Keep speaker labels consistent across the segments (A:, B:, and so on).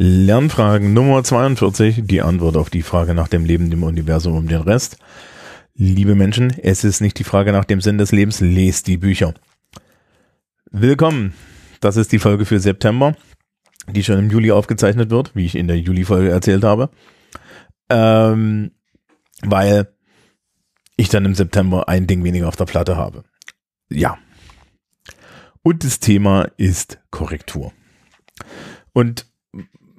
A: Lernfragen Nummer 42, die Antwort auf die Frage nach dem Leben, dem Universum und dem Rest. Liebe Menschen, es ist nicht die Frage nach dem Sinn des Lebens, lest die Bücher. Willkommen. Das ist die Folge für September, die schon im Juli aufgezeichnet wird, wie ich in der Juli-Folge erzählt habe. Ähm, weil ich dann im September ein Ding weniger auf der Platte habe. Ja. Und das Thema ist Korrektur. Und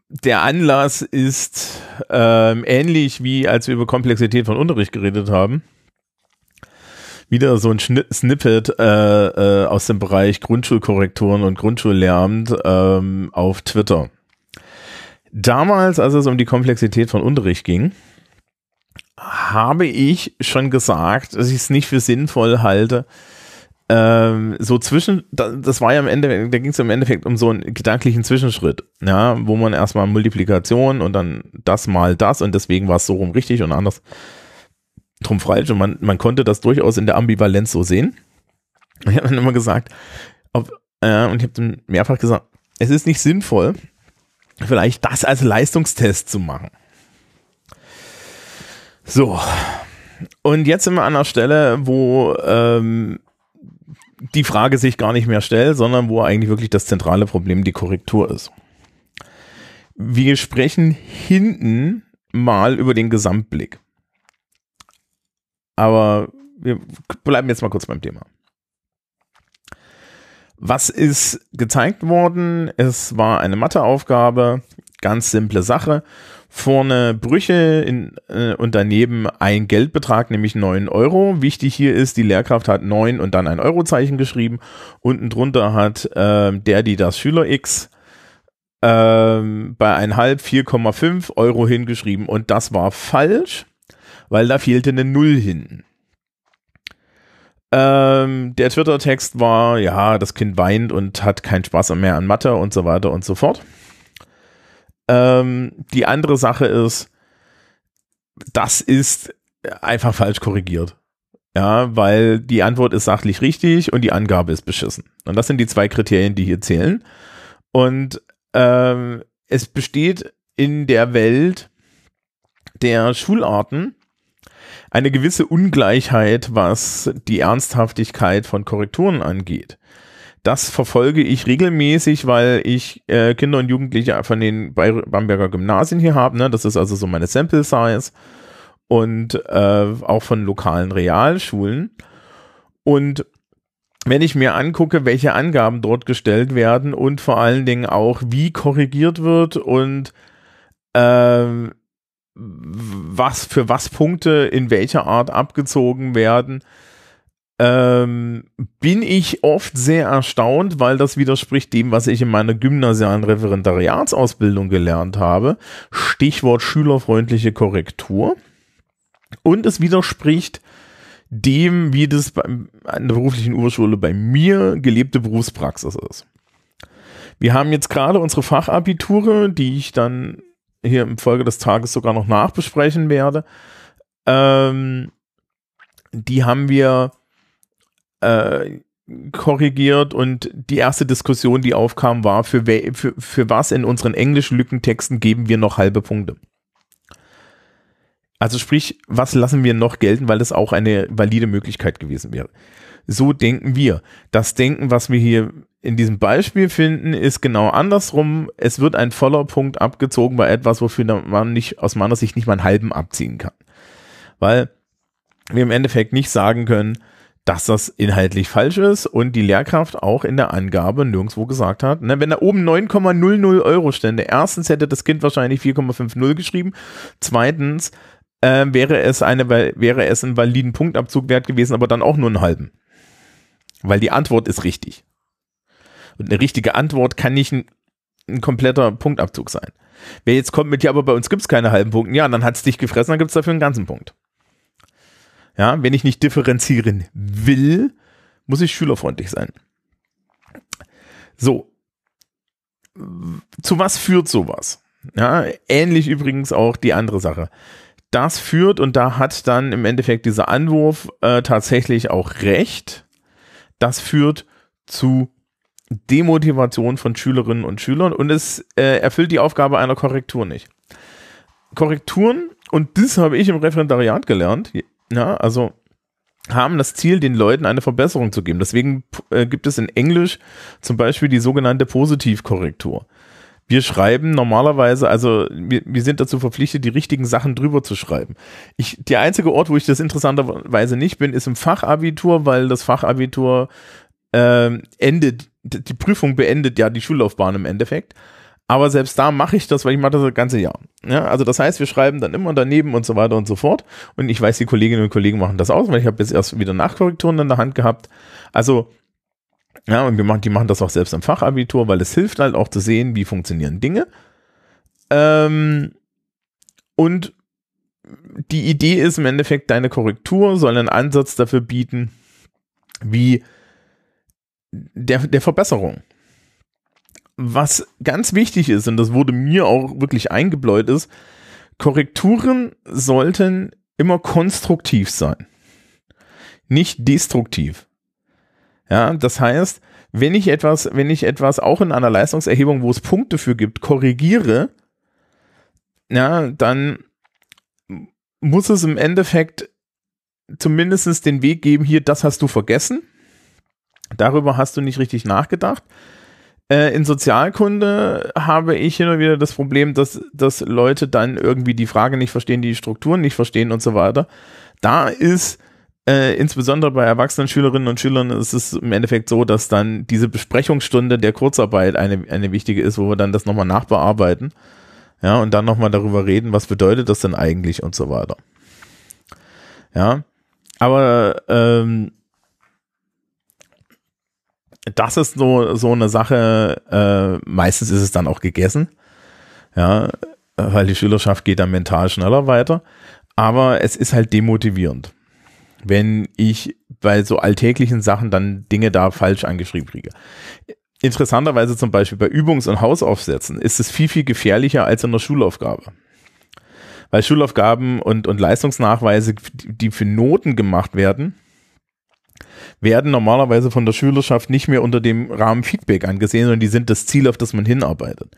A: der Anlass ist ähm, ähnlich wie als wir über Komplexität von Unterricht geredet haben. Wieder so ein Schnitt, Snippet äh, äh, aus dem Bereich Grundschulkorrekturen und Grundschullehramt ähm, auf Twitter. Damals, als es um die Komplexität von Unterricht ging, habe ich schon gesagt, dass ich es nicht für sinnvoll halte, ähm, so zwischen, das war ja am Ende, da ging es im Endeffekt um so einen gedanklichen Zwischenschritt, ja, wo man erstmal Multiplikation und dann das mal das und deswegen war es so rum richtig und anders drum falsch und man, man konnte das durchaus in der Ambivalenz so sehen. Ich habe dann immer gesagt, ob, äh, und ich habe dann mehrfach gesagt, es ist nicht sinnvoll, vielleicht das als Leistungstest zu machen. So. Und jetzt sind wir an einer Stelle, wo ähm, die Frage sich gar nicht mehr stellt, sondern wo eigentlich wirklich das zentrale Problem die Korrektur ist. Wir sprechen hinten mal über den Gesamtblick. Aber wir bleiben jetzt mal kurz beim Thema. Was ist gezeigt worden? Es war eine Matheaufgabe, ganz simple Sache vorne Brüche in, äh, und daneben ein Geldbetrag, nämlich 9 Euro. Wichtig hier ist, die Lehrkraft hat 9 und dann ein Eurozeichen geschrieben. Unten drunter hat äh, der, die das Schüler X ähm, bei 1,5 4,5 Euro hingeschrieben und das war falsch, weil da fehlte eine Null hinten. Ähm, der Twitter-Text war, ja, das Kind weint und hat keinen Spaß mehr an Mathe und so weiter und so fort. Ähm, die andere Sache ist, das ist einfach falsch korrigiert. Ja, weil die Antwort ist sachlich richtig und die Angabe ist beschissen. Und das sind die zwei Kriterien, die hier zählen. Und ähm, es besteht in der Welt der Schularten eine gewisse Ungleichheit, was die Ernsthaftigkeit von Korrekturen angeht. Das verfolge ich regelmäßig, weil ich äh, Kinder und Jugendliche von den Bamberger Gymnasien hier habe. Ne? Das ist also so meine Sample Size und äh, auch von lokalen Realschulen. Und wenn ich mir angucke, welche Angaben dort gestellt werden und vor allen Dingen auch, wie korrigiert wird und äh, was für was Punkte in welcher Art abgezogen werden, ähm, bin ich oft sehr erstaunt, weil das widerspricht dem, was ich in meiner gymnasialen Referendariatsausbildung gelernt habe. Stichwort schülerfreundliche Korrektur. Und es widerspricht dem, wie das an der beruflichen Urschule bei mir gelebte Berufspraxis ist. Wir haben jetzt gerade unsere Fachabiture, die ich dann hier im Folge des Tages sogar noch nachbesprechen werde. Ähm, die haben wir äh, korrigiert und die erste Diskussion, die aufkam, war, für, für, für was in unseren Englisch-Lückentexten geben wir noch halbe Punkte? Also sprich, was lassen wir noch gelten, weil das auch eine valide Möglichkeit gewesen wäre. So denken wir. Das Denken, was wir hier in diesem Beispiel finden, ist genau andersrum. Es wird ein voller Punkt abgezogen bei etwas, wofür man nicht, aus meiner Sicht nicht mal einen halben abziehen kann. Weil wir im Endeffekt nicht sagen können, dass das inhaltlich falsch ist und die Lehrkraft auch in der Angabe nirgendwo gesagt hat. Ne, wenn da oben 9,00 Euro stände, erstens hätte das Kind wahrscheinlich 4,50 geschrieben, zweitens äh, wäre es eine, wäre es ein validen Punktabzug wert gewesen, aber dann auch nur einen halben. Weil die Antwort ist richtig. Und eine richtige Antwort kann nicht ein, ein kompletter Punktabzug sein. Wer jetzt kommt mit, ja, aber bei uns gibt es keine halben Punkte, ja, dann hat es dich gefressen, dann gibt es dafür einen ganzen Punkt. Ja, wenn ich nicht differenzieren will, muss ich schülerfreundlich sein. So. Zu was führt sowas? Ja, ähnlich übrigens auch die andere Sache. Das führt, und da hat dann im Endeffekt dieser Anwurf äh, tatsächlich auch recht, das führt zu Demotivation von Schülerinnen und Schülern und es äh, erfüllt die Aufgabe einer Korrektur nicht. Korrekturen, und das habe ich im Referendariat gelernt, ja, also haben das Ziel, den Leuten eine Verbesserung zu geben. Deswegen äh, gibt es in Englisch zum Beispiel die sogenannte Positivkorrektur. Wir schreiben normalerweise, also wir, wir sind dazu verpflichtet, die richtigen Sachen drüber zu schreiben. Ich, der einzige Ort, wo ich das interessanterweise nicht bin, ist im Fachabitur, weil das Fachabitur äh, endet, die Prüfung beendet ja die Schullaufbahn im Endeffekt. Aber selbst da mache ich das, weil ich mache das das ganze Jahr. Ja, also das heißt, wir schreiben dann immer daneben und so weiter und so fort. Und ich weiß, die Kolleginnen und Kollegen machen das aus, weil ich habe jetzt erst wieder Nachkorrekturen in der Hand gehabt. Also, ja, und wir machen, die machen das auch selbst im Fachabitur, weil es hilft halt auch zu sehen, wie funktionieren Dinge. Ähm, und die Idee ist im Endeffekt, deine Korrektur soll einen Ansatz dafür bieten, wie der, der Verbesserung was ganz wichtig ist, und das wurde mir auch wirklich eingebläut, ist, Korrekturen sollten immer konstruktiv sein, nicht destruktiv. Ja, das heißt, wenn ich etwas, wenn ich etwas auch in einer Leistungserhebung, wo es Punkte für gibt, korrigiere, ja, dann muss es im Endeffekt zumindest den Weg geben, hier, das hast du vergessen. Darüber hast du nicht richtig nachgedacht. Äh, in Sozialkunde habe ich hin und wieder das Problem, dass, dass Leute dann irgendwie die Frage nicht verstehen, die Strukturen nicht verstehen und so weiter. Da ist äh, insbesondere bei erwachsenen Schülerinnen und Schülern ist es im Endeffekt so, dass dann diese Besprechungsstunde der Kurzarbeit eine, eine wichtige ist, wo wir dann das nochmal nachbearbeiten. Ja, und dann nochmal darüber reden, was bedeutet das denn eigentlich und so weiter. Ja, aber ähm, das ist so, so eine Sache, äh, meistens ist es dann auch gegessen, ja, weil die Schülerschaft geht dann mental schneller weiter, aber es ist halt demotivierend, wenn ich bei so alltäglichen Sachen dann Dinge da falsch angeschrieben kriege. Interessanterweise zum Beispiel bei Übungs- und Hausaufsätzen ist es viel, viel gefährlicher als in der Schulaufgabe. Weil Schulaufgaben und, und Leistungsnachweise, die für Noten gemacht werden, werden normalerweise von der Schülerschaft nicht mehr unter dem Rahmen Feedback angesehen, sondern die sind das Ziel, auf das man hinarbeitet.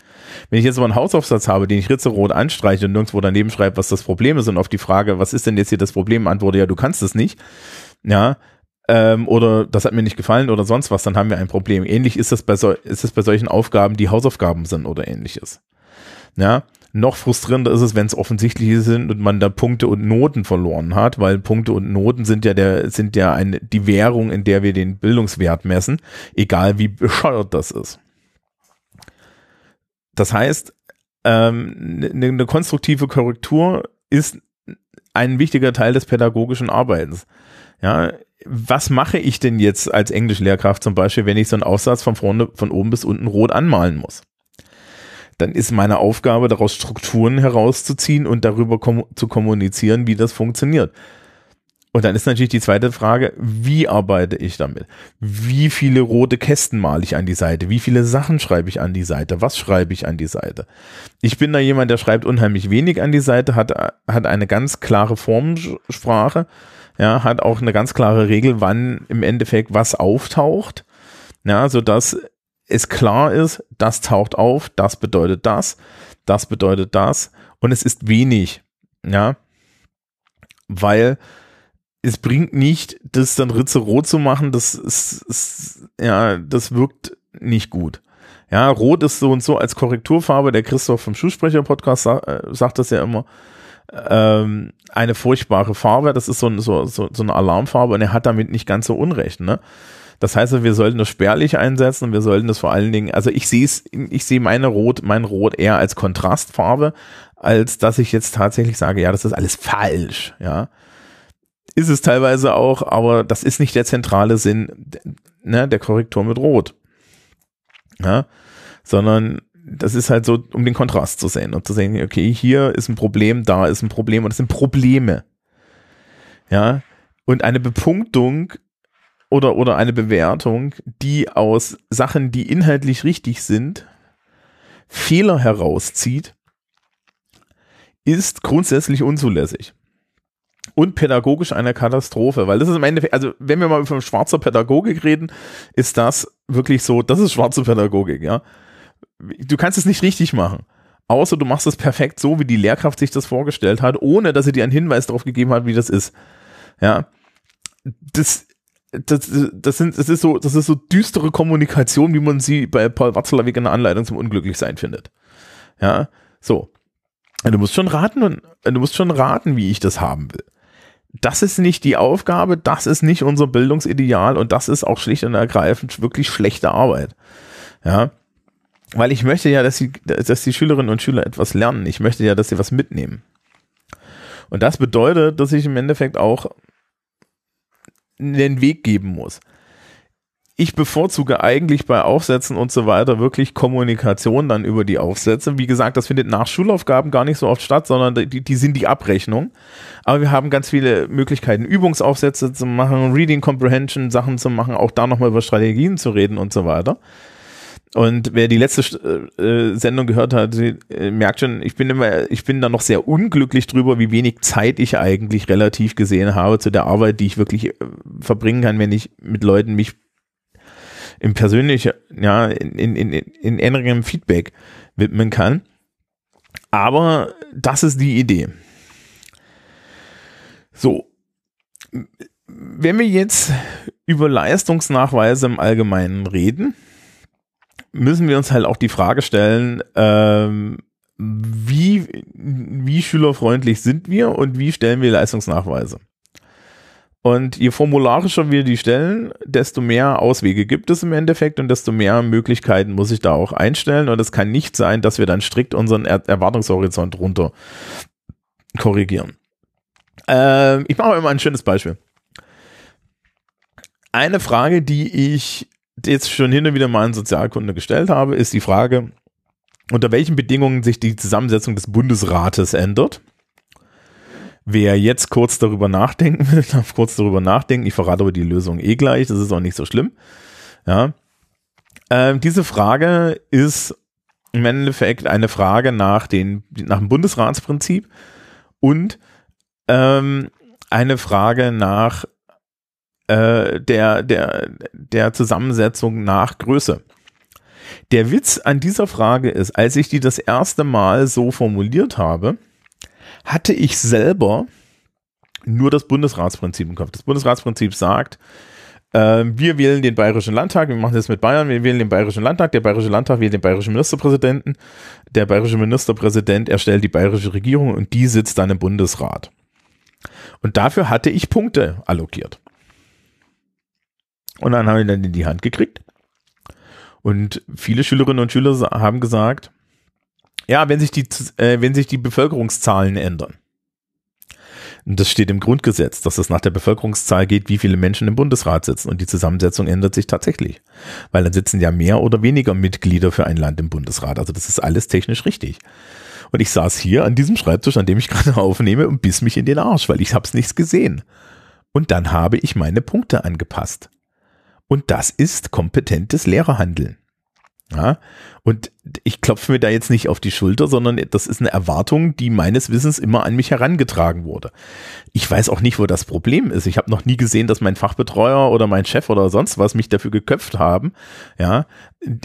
A: Wenn ich jetzt aber einen Hausaufsatz habe, den ich ritzerot anstreiche und nirgendwo daneben schreibe, was das Problem ist und auf die Frage, was ist denn jetzt hier das Problem, antworte, ja, du kannst es nicht, ja, ähm, oder das hat mir nicht gefallen oder sonst was, dann haben wir ein Problem. Ähnlich ist das bei, so, ist es bei solchen Aufgaben, die Hausaufgaben sind oder ähnliches. Ja, noch frustrierender ist es, wenn es offensichtlich sind und man da Punkte und Noten verloren hat, weil Punkte und Noten sind ja der, sind ja eine, die Währung, in der wir den Bildungswert messen, egal wie bescheuert das ist. Das heißt, ähm, eine, eine konstruktive Korrektur ist ein wichtiger Teil des pädagogischen Arbeitens. Ja, was mache ich denn jetzt als Englischlehrkraft zum Beispiel, wenn ich so einen Aussatz von vorne, von oben bis unten rot anmalen muss? Dann ist meine Aufgabe, daraus Strukturen herauszuziehen und darüber kom zu kommunizieren, wie das funktioniert. Und dann ist natürlich die zweite Frage, wie arbeite ich damit? Wie viele rote Kästen male ich an die Seite? Wie viele Sachen schreibe ich an die Seite? Was schreibe ich an die Seite? Ich bin da jemand, der schreibt unheimlich wenig an die Seite, hat, hat eine ganz klare Formsprache, ja, hat auch eine ganz klare Regel, wann im Endeffekt was auftaucht, ja, so dass es klar ist, das taucht auf, das bedeutet das, das bedeutet das und es ist wenig, ja, weil es bringt nicht, das dann Ritze rot zu machen, das ist, ist, ja, das wirkt nicht gut. Ja, rot ist so und so als Korrekturfarbe, der Christoph vom Schulsprecher-Podcast sagt, äh, sagt das ja immer, ähm, eine furchtbare Farbe, das ist so, so, so, so eine Alarmfarbe und er hat damit nicht ganz so Unrecht, ne? Das heißt, wir sollten das spärlich einsetzen und wir sollten das vor allen Dingen, also ich sehe es, ich sehe meine Rot, mein Rot eher als Kontrastfarbe, als dass ich jetzt tatsächlich sage, ja, das ist alles falsch, ja. Ist es teilweise auch, aber das ist nicht der zentrale Sinn ne, der Korrektur mit Rot. Ja, sondern das ist halt so, um den Kontrast zu sehen und zu sehen, okay, hier ist ein Problem, da ist ein Problem und das sind Probleme. Ja, und eine Bepunktung oder, oder eine Bewertung, die aus Sachen, die inhaltlich richtig sind, Fehler herauszieht, ist grundsätzlich unzulässig. und pädagogisch eine Katastrophe, weil das ist im Endeffekt, also wenn wir mal von schwarzer Pädagogik reden, ist das wirklich so, das ist schwarze Pädagogik, ja. Du kannst es nicht richtig machen. Außer du machst es perfekt so, wie die Lehrkraft sich das vorgestellt hat, ohne dass sie dir einen Hinweis darauf gegeben hat, wie das ist. Ja. Das, das, das, sind, das, ist so, das ist so düstere Kommunikation, wie man sie bei Paul Watzlawick in der Anleitung zum Unglücklichsein findet. Ja, so. Du musst schon raten und du musst schon raten, wie ich das haben will. Das ist nicht die Aufgabe, das ist nicht unser Bildungsideal und das ist auch schlicht und ergreifend wirklich schlechte Arbeit. Ja. Weil ich möchte ja, dass die, dass die Schülerinnen und Schüler etwas lernen. Ich möchte ja, dass sie was mitnehmen. Und das bedeutet, dass ich im Endeffekt auch den Weg geben muss. Ich bevorzuge eigentlich bei Aufsätzen und so weiter wirklich Kommunikation dann über die Aufsätze. Wie gesagt, das findet nach Schulaufgaben gar nicht so oft statt, sondern die, die sind die Abrechnung. Aber wir haben ganz viele Möglichkeiten, Übungsaufsätze zu machen, Reading Comprehension Sachen zu machen, auch da nochmal über Strategien zu reden und so weiter. Und wer die letzte äh, äh, Sendung gehört hat, äh, merkt schon, ich bin immer, ich bin da noch sehr unglücklich drüber, wie wenig Zeit ich eigentlich relativ gesehen habe zu der Arbeit, die ich wirklich äh, verbringen kann, wenn ich mit Leuten mich im persönlichen, ja, in, in, in, in engem Feedback widmen kann. Aber das ist die Idee. So. Wenn wir jetzt über Leistungsnachweise im Allgemeinen reden, müssen wir uns halt auch die Frage stellen, ähm, wie, wie schülerfreundlich sind wir und wie stellen wir Leistungsnachweise? Und je formularischer wir die stellen, desto mehr Auswege gibt es im Endeffekt und desto mehr Möglichkeiten muss ich da auch einstellen. Und es kann nicht sein, dass wir dann strikt unseren er Erwartungshorizont runter korrigieren. Ähm, ich mache mal ein schönes Beispiel. Eine Frage, die ich jetzt schon hin und wieder mal in Sozialkunde gestellt habe, ist die Frage, unter welchen Bedingungen sich die Zusammensetzung des Bundesrates ändert. Wer jetzt kurz darüber nachdenken will, darf kurz darüber nachdenken. Ich verrate aber die Lösung eh gleich, das ist auch nicht so schlimm. Ja. Ähm, diese Frage ist im Endeffekt eine Frage nach, den, nach dem Bundesratsprinzip und ähm, eine Frage nach äh, der, der, der Zusammensetzung nach Größe. Der Witz an dieser Frage ist, als ich die das erste Mal so formuliert habe, hatte ich selber nur das Bundesratsprinzip im Kopf. Das Bundesratsprinzip sagt, äh, wir wählen den Bayerischen Landtag, wir machen das mit Bayern, wir wählen den Bayerischen Landtag, der Bayerische Landtag wählt den Bayerischen Ministerpräsidenten, der Bayerische Ministerpräsident erstellt die Bayerische Regierung und die sitzt dann im Bundesrat. Und dafür hatte ich Punkte allokiert. Und dann haben wir dann in die Hand gekriegt. Und viele Schülerinnen und Schüler haben gesagt, ja, wenn sich die, äh, wenn sich die Bevölkerungszahlen ändern. Und das steht im Grundgesetz, dass es nach der Bevölkerungszahl geht, wie viele Menschen im Bundesrat sitzen. Und die Zusammensetzung ändert sich tatsächlich. Weil dann sitzen ja mehr oder weniger Mitglieder für ein Land im Bundesrat. Also das ist alles technisch richtig. Und ich saß hier an diesem Schreibtisch, an dem ich gerade aufnehme und biss mich in den Arsch, weil ich hab's nichts gesehen. Und dann habe ich meine Punkte angepasst. Und das ist kompetentes Lehrerhandeln. Ja, und ich klopfe mir da jetzt nicht auf die Schulter, sondern das ist eine Erwartung, die meines Wissens immer an mich herangetragen wurde. Ich weiß auch nicht, wo das Problem ist. Ich habe noch nie gesehen, dass mein Fachbetreuer oder mein Chef oder sonst was mich dafür geköpft haben, ja,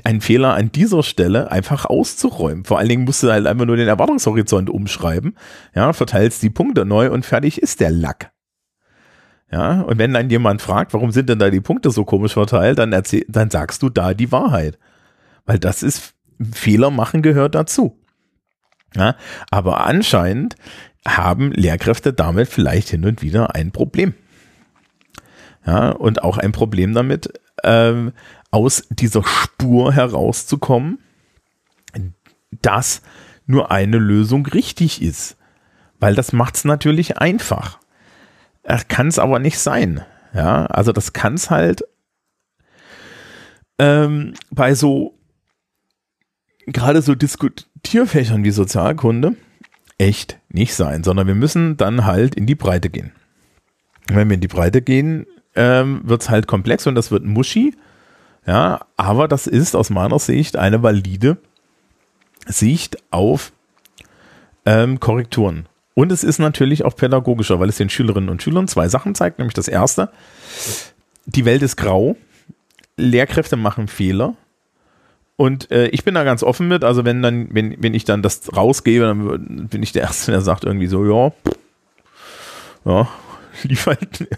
A: einen Fehler an dieser Stelle einfach auszuräumen. Vor allen Dingen musst du halt einfach nur den Erwartungshorizont umschreiben, ja, verteilst die Punkte neu und fertig ist der Lack. Ja, und wenn dann jemand fragt, warum sind denn da die Punkte so komisch verteilt, dann erzähl, dann sagst du da die Wahrheit. Weil das ist, Fehler machen gehört dazu. Ja, aber anscheinend haben Lehrkräfte damit vielleicht hin und wieder ein Problem. Ja, und auch ein Problem damit, ähm, aus dieser Spur herauszukommen, dass nur eine Lösung richtig ist. Weil das macht es natürlich einfach. Kann es aber nicht sein. Ja, also das kann es halt ähm, bei so gerade so Diskutierfächern wie Sozialkunde echt nicht sein, sondern wir müssen dann halt in die Breite gehen. Wenn wir in die Breite gehen, ähm, wird es halt komplex und das wird muschi. Ja, aber das ist aus meiner Sicht eine valide Sicht auf ähm, Korrekturen. Und es ist natürlich auch pädagogischer, weil es den Schülerinnen und Schülern zwei Sachen zeigt. Nämlich das erste, die Welt ist grau, Lehrkräfte machen Fehler. Und äh, ich bin da ganz offen mit, also wenn dann, wenn, wenn ich dann das rausgebe, dann bin ich der Erste, der sagt irgendwie so, ja, ja, lief halt,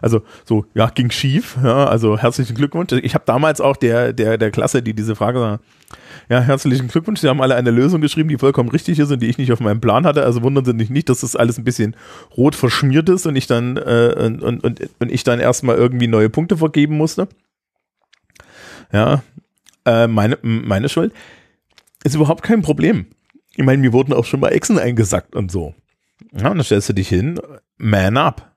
A: also so, ja, ging schief, ja, also herzlichen Glückwunsch. Ich habe damals auch der, der, der Klasse, die diese Frage ja, herzlichen Glückwunsch, Sie haben alle eine Lösung geschrieben, die vollkommen richtig ist und die ich nicht auf meinem Plan hatte, also wundern Sie sich nicht, dass das alles ein bisschen rot verschmiert ist und ich dann, äh, und, und, und, und ich dann erstmal irgendwie neue Punkte vergeben musste. Ja, äh, meine, meine Schuld. Ist überhaupt kein Problem. Ich meine, mir wurden auch schon mal Echsen eingesackt und so. Ja, und dann stellst du dich hin, man up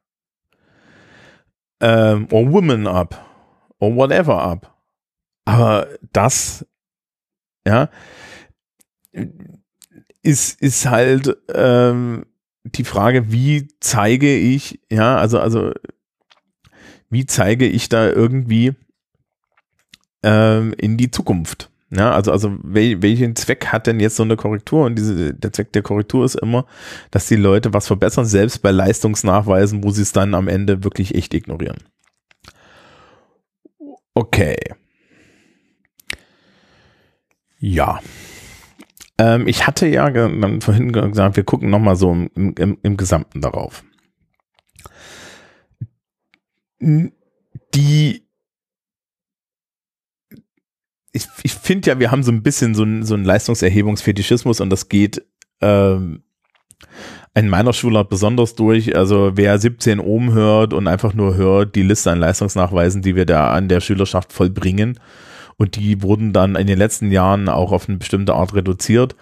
A: ähm, or woman up or whatever up. Aber das, ja, ist, ist halt ähm, die Frage, wie zeige ich, ja, also, also, wie zeige ich da irgendwie ähm, in die Zukunft? Ja, also, also wel, welchen Zweck hat denn jetzt so eine Korrektur? Und diese, der Zweck der Korrektur ist immer, dass die Leute was verbessern, selbst bei Leistungsnachweisen, wo sie es dann am Ende wirklich echt ignorieren. Okay. Ja. Ähm, ich hatte ja vorhin gesagt, wir gucken nochmal so im, im, im Gesamten darauf. Die ich, ich finde ja, wir haben so ein bisschen so ein, so ein Leistungserhebungsfetischismus und das geht ähm, in meiner Schulart besonders durch. Also wer 17 Ohm hört und einfach nur hört die Liste an Leistungsnachweisen, die wir da an der Schülerschaft vollbringen und die wurden dann in den letzten Jahren auch auf eine bestimmte Art reduziert.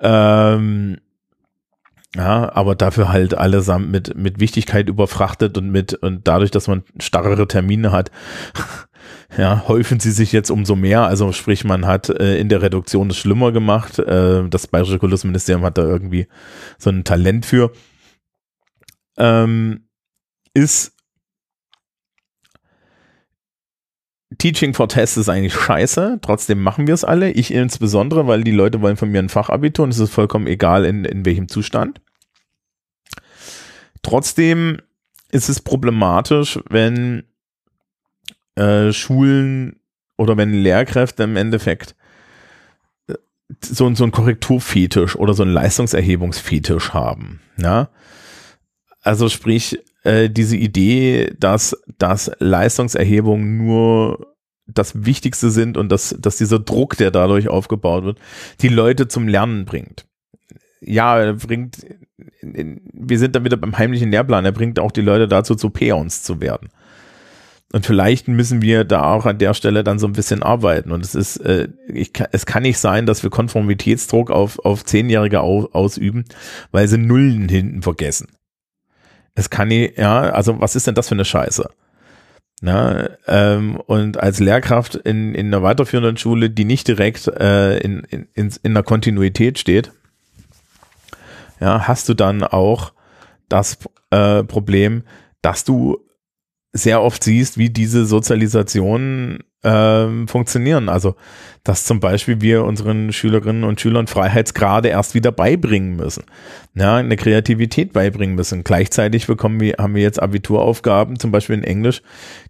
A: Ähm, ja, aber dafür halt allesamt mit, mit Wichtigkeit überfrachtet und mit, und dadurch, dass man starrere Termine hat, ja, häufen sie sich jetzt umso mehr. Also sprich, man hat äh, in der Reduktion das schlimmer gemacht. Äh, das Bayerische Kultusministerium hat da irgendwie so ein Talent für. Ähm, ist Teaching for Test ist eigentlich scheiße, trotzdem machen wir es alle. Ich insbesondere, weil die Leute wollen von mir ein Fachabitur und es ist vollkommen egal, in, in welchem Zustand. Trotzdem ist es problematisch, wenn äh, Schulen oder wenn Lehrkräfte im Endeffekt äh, so, so ein Korrekturfetisch oder so ein Leistungserhebungsfetisch haben. Ja? Also sprich, äh, diese Idee, dass, dass Leistungserhebungen nur das Wichtigste sind und dass, dass dieser Druck, der dadurch aufgebaut wird, die Leute zum Lernen bringt. Ja, er bringt, wir sind dann wieder beim heimlichen Lehrplan, er bringt auch die Leute dazu, zu Peons zu werden. Und vielleicht müssen wir da auch an der Stelle dann so ein bisschen arbeiten. Und es ist, äh, ich, es kann nicht sein, dass wir Konformitätsdruck auf, auf Zehnjährige au, ausüben, weil sie Nullen hinten vergessen. Es kann nicht, ja, also was ist denn das für eine Scheiße? Na, ähm, und als Lehrkraft in, in einer weiterführenden Schule, die nicht direkt äh, in, in, in, der Kontinuität steht, ja, hast du dann auch das äh, Problem, dass du sehr oft siehst, wie diese Sozialisation ähm, funktionieren. Also, dass zum Beispiel wir unseren Schülerinnen und Schülern Freiheitsgrade erst wieder beibringen müssen, ja, eine Kreativität beibringen müssen. Gleichzeitig bekommen wir, haben wir jetzt Abituraufgaben, zum Beispiel in Englisch,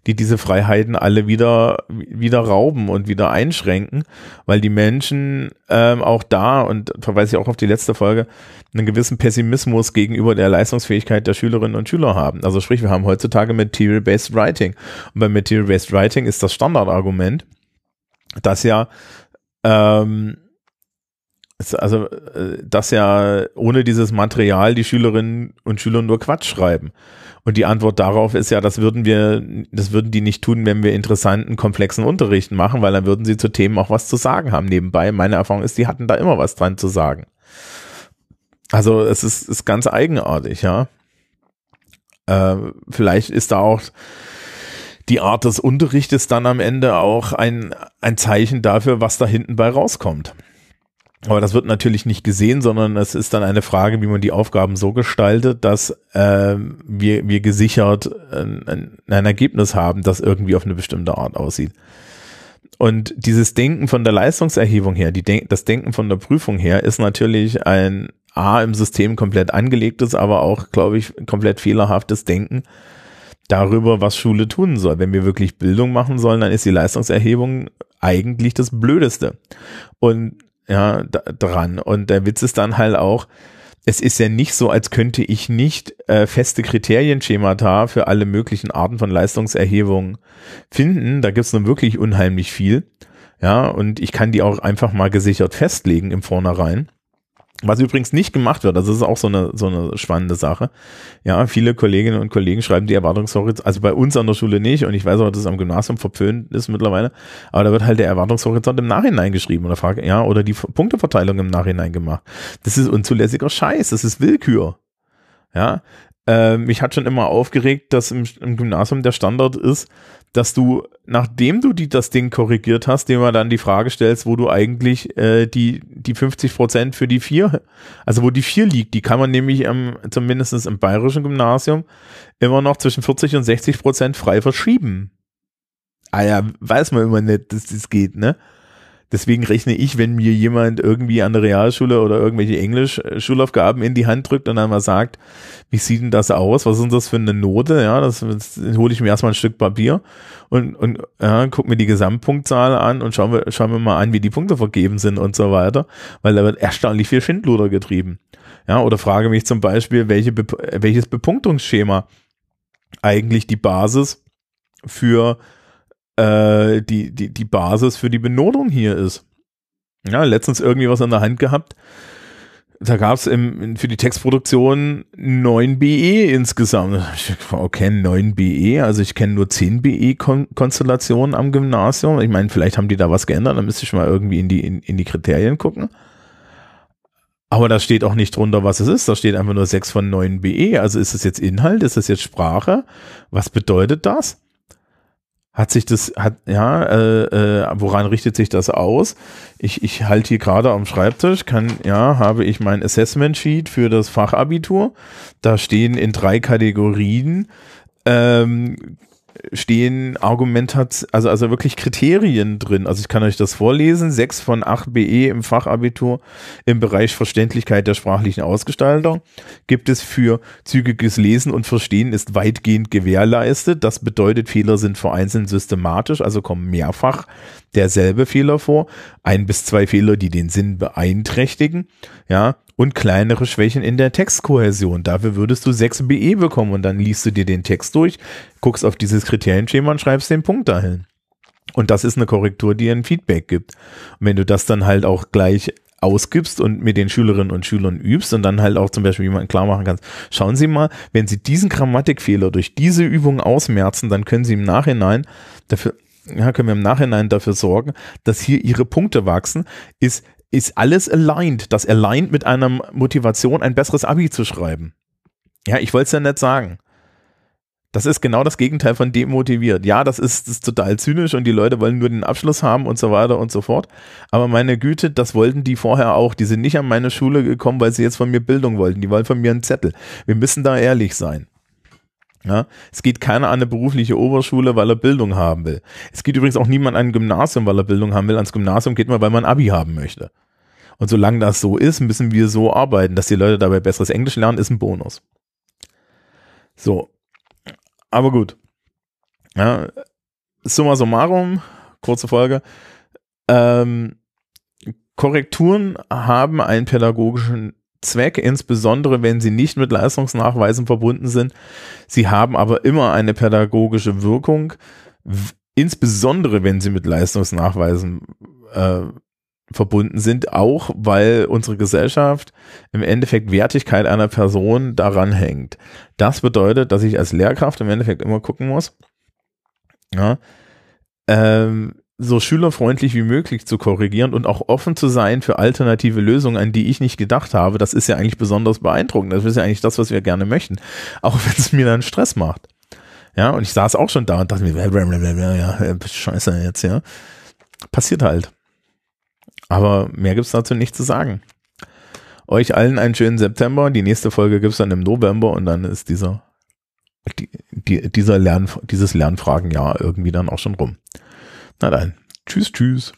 A: die diese Freiheiten alle wieder, wieder rauben und wieder einschränken, weil die Menschen ähm, auch da, und verweise ich auch auf die letzte Folge, einen gewissen Pessimismus gegenüber der Leistungsfähigkeit der Schülerinnen und Schüler haben. Also sprich, wir haben heutzutage Material-Based Writing. Und bei Material-Based Writing ist das Standardargument, dass ja ähm, also äh, dass ja ohne dieses Material die Schülerinnen und Schüler nur Quatsch schreiben. Und die Antwort darauf ist ja, das würden wir, das würden die nicht tun, wenn wir interessanten, komplexen Unterrichten machen, weil dann würden sie zu Themen auch was zu sagen haben nebenbei. Meine Erfahrung ist, die hatten da immer was dran zu sagen. Also es ist, ist ganz eigenartig, ja. Äh, vielleicht ist da auch die Art des Unterrichtes dann am Ende auch ein, ein Zeichen dafür, was da hinten bei rauskommt. Aber das wird natürlich nicht gesehen, sondern es ist dann eine Frage, wie man die Aufgaben so gestaltet, dass äh, wir, wir gesichert ein, ein Ergebnis haben, das irgendwie auf eine bestimmte Art aussieht. Und dieses Denken von der Leistungserhebung her, die Denk das Denken von der Prüfung her ist natürlich ein, A im System komplett angelegt ist, aber auch, glaube ich, komplett fehlerhaftes Denken darüber, was Schule tun soll. Wenn wir wirklich Bildung machen sollen, dann ist die Leistungserhebung eigentlich das Blödeste. Und ja, dran. Und der Witz ist dann halt auch, es ist ja nicht so, als könnte ich nicht äh, feste Kriterienschemata für alle möglichen Arten von Leistungserhebung finden. Da gibt es nun wirklich unheimlich viel. Ja, und ich kann die auch einfach mal gesichert festlegen im Vornherein. Was übrigens nicht gemacht wird, das ist auch so eine, so eine spannende Sache. Ja, viele Kolleginnen und Kollegen schreiben die Erwartungshorizont, also bei uns an der Schule nicht und ich weiß auch, dass es am Gymnasium verpönt ist mittlerweile, aber da wird halt der Erwartungshorizont im Nachhinein geschrieben oder frage, ja, oder die Punkteverteilung im Nachhinein gemacht. Das ist unzulässiger Scheiß, das ist Willkür. Ja, äh, mich hat schon immer aufgeregt, dass im, im Gymnasium der Standard ist, dass du, nachdem du die, das Ding korrigiert hast, dir mal dann die Frage stellst, wo du eigentlich äh, die, die 50 Prozent für die vier, also wo die vier liegt, die kann man nämlich im, zumindest im bayerischen Gymnasium immer noch zwischen 40 und 60 Prozent frei verschieben. Ah ja, weiß man immer nicht, dass das geht, ne? Deswegen rechne ich, wenn mir jemand irgendwie an der Realschule oder irgendwelche Englisch-Schulaufgaben in die Hand drückt und dann mal sagt, wie sieht denn das aus? Was ist das für eine Note? Ja, das, das hole ich mir erstmal ein Stück Papier und, und ja, guck mir die Gesamtpunktzahl an und schauen wir, schauen wir mal an, wie die Punkte vergeben sind und so weiter, weil da wird erstaunlich viel Schindluder getrieben. Ja, oder frage mich zum Beispiel, welche, welches Bepunktungsschema eigentlich die Basis für äh, die, die, die Basis für die Benotung hier ist. Ja, letztens irgendwie was in der Hand gehabt. Da gab es für die Textproduktion 9 BE insgesamt. Okay, 9 BE, also ich kenne nur 10 BE-Konstellationen am Gymnasium. Ich meine, vielleicht haben die da was geändert, dann müsste ich mal irgendwie in die, in, in die Kriterien gucken. Aber da steht auch nicht drunter, was es ist. Da steht einfach nur 6 von 9 BE. Also ist es jetzt Inhalt? Ist es jetzt Sprache? Was bedeutet das? Hat sich das, hat, ja, äh, äh, woran richtet sich das aus? Ich, ich halte hier gerade am Schreibtisch, kann, ja, habe ich mein Assessment Sheet für das Fachabitur. Da stehen in drei Kategorien ähm, stehen Argumentation, also, also wirklich Kriterien drin. Also ich kann euch das vorlesen. Sechs von acht BE im Fachabitur im Bereich Verständlichkeit der sprachlichen Ausgestaltung gibt es für zügiges Lesen und Verstehen ist weitgehend gewährleistet. Das bedeutet, Fehler sind vereinzelt systematisch, also kommen mehrfach derselbe Fehler vor. Ein bis zwei Fehler, die den Sinn beeinträchtigen. Ja, und kleinere Schwächen in der Textkohäsion. Dafür würdest du 6 BE bekommen und dann liest du dir den Text durch, guckst auf dieses Kriterienschema und schreibst den Punkt dahin. Und das ist eine Korrektur, die ein Feedback gibt. Und wenn du das dann halt auch gleich ausgibst und mit den Schülerinnen und Schülern übst und dann halt auch zum Beispiel jemanden klar machen kannst, schauen Sie mal, wenn Sie diesen Grammatikfehler durch diese Übung ausmerzen, dann können Sie im Nachhinein dafür, ja, können wir im Nachhinein dafür sorgen, dass hier Ihre Punkte wachsen, ist ist alles aligned. Das aligned mit einer Motivation, ein besseres Abi zu schreiben. Ja, ich wollte es ja nicht sagen. Das ist genau das Gegenteil von demotiviert. Ja, das ist, das ist total zynisch und die Leute wollen nur den Abschluss haben und so weiter und so fort. Aber meine Güte, das wollten die vorher auch. Die sind nicht an meine Schule gekommen, weil sie jetzt von mir Bildung wollten. Die wollen von mir einen Zettel. Wir müssen da ehrlich sein. Ja, es geht keiner an eine berufliche Oberschule, weil er Bildung haben will. Es geht übrigens auch niemand an ein Gymnasium, weil er Bildung haben will. Ans Gymnasium geht man, weil man Abi haben möchte. Und solange das so ist, müssen wir so arbeiten, dass die Leute dabei besseres Englisch lernen, ist ein Bonus. So. Aber gut. Ja, summa summarum, kurze Folge. Ähm, Korrekturen haben einen pädagogischen Zweck, insbesondere wenn sie nicht mit Leistungsnachweisen verbunden sind. Sie haben aber immer eine pädagogische Wirkung, insbesondere wenn sie mit Leistungsnachweisen äh, verbunden sind, auch weil unsere Gesellschaft im Endeffekt Wertigkeit einer Person daran hängt. Das bedeutet, dass ich als Lehrkraft im Endeffekt immer gucken muss, ja, ähm, so schülerfreundlich wie möglich zu korrigieren und auch offen zu sein für alternative Lösungen, an die ich nicht gedacht habe, das ist ja eigentlich besonders beeindruckend. Das ist ja eigentlich das, was wir gerne möchten. Auch wenn es mir dann Stress macht. Ja, und ich saß auch schon da und dachte mir, ja, äh, scheiße jetzt, ja. Passiert halt. Aber mehr gibt es dazu nicht zu sagen. Euch allen einen schönen September. Die nächste Folge gibt es dann im November und dann ist dieser, die, die, dieser Lern, dieses Lernfragenjahr irgendwie dann auch schon rum. Na dann, tschüss, tschüss.